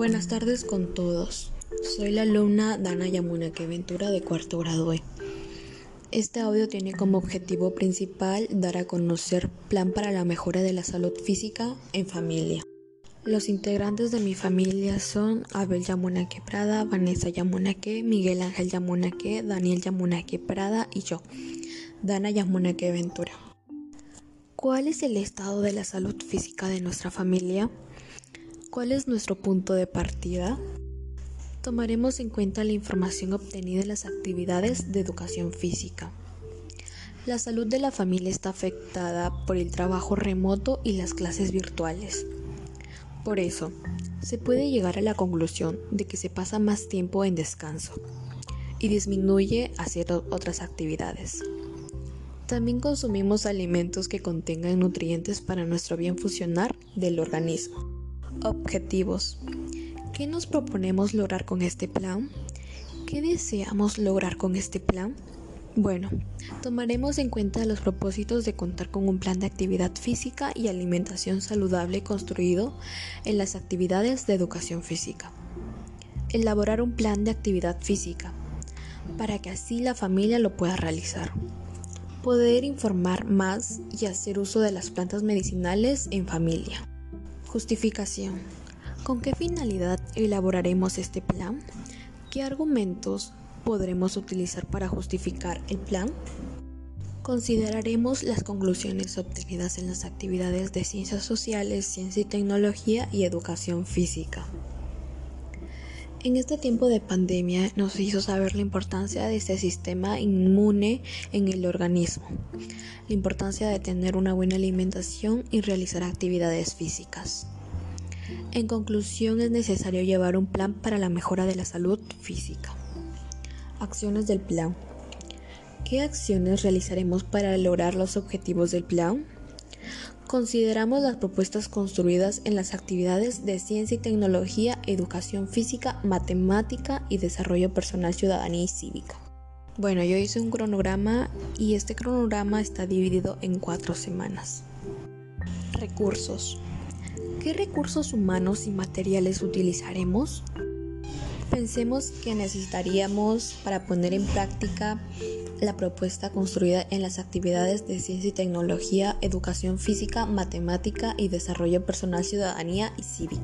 Buenas tardes con todos. Soy la alumna Dana Yamunake Ventura de cuarto grado E. Este audio tiene como objetivo principal dar a conocer plan para la mejora de la salud física en familia. Los integrantes de mi familia son Abel Yamunake Prada, Vanessa Yamunake, Miguel Ángel Yamunake, Daniel Yamunake Prada y yo, Dana Yamunake Ventura. ¿Cuál es el estado de la salud física de nuestra familia? ¿Cuál es nuestro punto de partida? Tomaremos en cuenta la información obtenida en las actividades de educación física. La salud de la familia está afectada por el trabajo remoto y las clases virtuales. Por eso, se puede llegar a la conclusión de que se pasa más tiempo en descanso y disminuye hacer otras actividades. También consumimos alimentos que contengan nutrientes para nuestro bien funcionar del organismo. Objetivos. ¿Qué nos proponemos lograr con este plan? ¿Qué deseamos lograr con este plan? Bueno, tomaremos en cuenta los propósitos de contar con un plan de actividad física y alimentación saludable construido en las actividades de educación física. Elaborar un plan de actividad física para que así la familia lo pueda realizar poder informar más y hacer uso de las plantas medicinales en familia. Justificación. ¿Con qué finalidad elaboraremos este plan? ¿Qué argumentos podremos utilizar para justificar el plan? Consideraremos las conclusiones obtenidas en las actividades de ciencias sociales, ciencia y tecnología y educación física. En este tiempo de pandemia nos hizo saber la importancia de este sistema inmune en el organismo, la importancia de tener una buena alimentación y realizar actividades físicas. En conclusión, es necesario llevar un plan para la mejora de la salud física. Acciones del plan. ¿Qué acciones realizaremos para lograr los objetivos del plan? Consideramos las propuestas construidas en las actividades de ciencia y tecnología, educación física, matemática y desarrollo personal, ciudadanía y cívica. Bueno, yo hice un cronograma y este cronograma está dividido en cuatro semanas. Recursos. ¿Qué recursos humanos y materiales utilizaremos? Pensemos que necesitaríamos para poner en práctica la propuesta construida en las actividades de ciencia y tecnología, educación física, matemática y desarrollo personal, ciudadanía y cívica.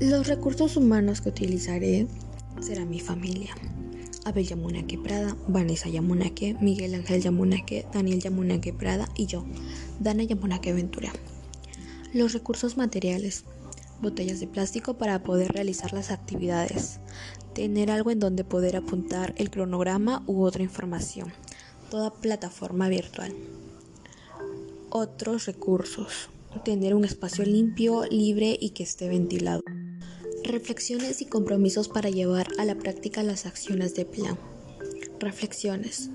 Los recursos humanos que utilizaré serán mi familia. Abel Yamunake Prada, Vanessa Yamunake, Miguel Ángel Yamunake, Daniel Yamunake Prada y yo, Dana Yamunake Ventura. Los recursos materiales. Botellas de plástico para poder realizar las actividades tener algo en donde poder apuntar el cronograma u otra información, toda plataforma virtual. Otros recursos, tener un espacio limpio, libre y que esté ventilado. Reflexiones y compromisos para llevar a la práctica las acciones de plan. Reflexiones.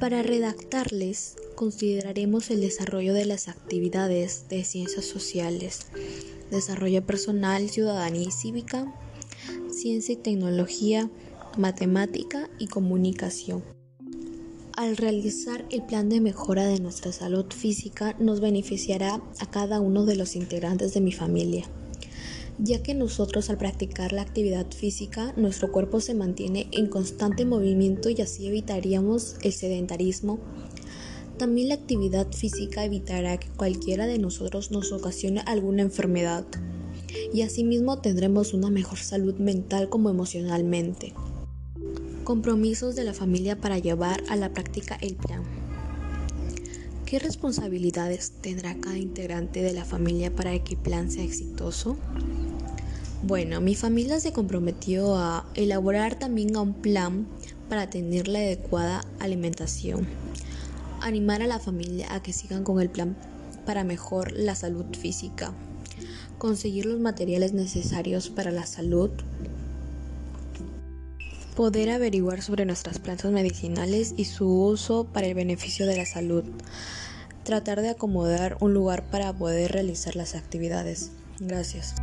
Para redactarles, consideraremos el desarrollo de las actividades de ciencias sociales, desarrollo personal, ciudadanía y cívica, ciencia y tecnología, matemática y comunicación. Al realizar el plan de mejora de nuestra salud física nos beneficiará a cada uno de los integrantes de mi familia, ya que nosotros al practicar la actividad física nuestro cuerpo se mantiene en constante movimiento y así evitaríamos el sedentarismo. También la actividad física evitará que cualquiera de nosotros nos ocasione alguna enfermedad y asimismo tendremos una mejor salud mental como emocionalmente. Compromisos de la familia para llevar a la práctica el plan. ¿Qué responsabilidades tendrá cada integrante de la familia para que el plan sea exitoso? Bueno, mi familia se comprometió a elaborar también un plan para tener la adecuada alimentación, animar a la familia a que sigan con el plan para mejor la salud física, conseguir los materiales necesarios para la salud, poder averiguar sobre nuestras plantas medicinales y su uso para el beneficio de la salud, tratar de acomodar un lugar para poder realizar las actividades. Gracias.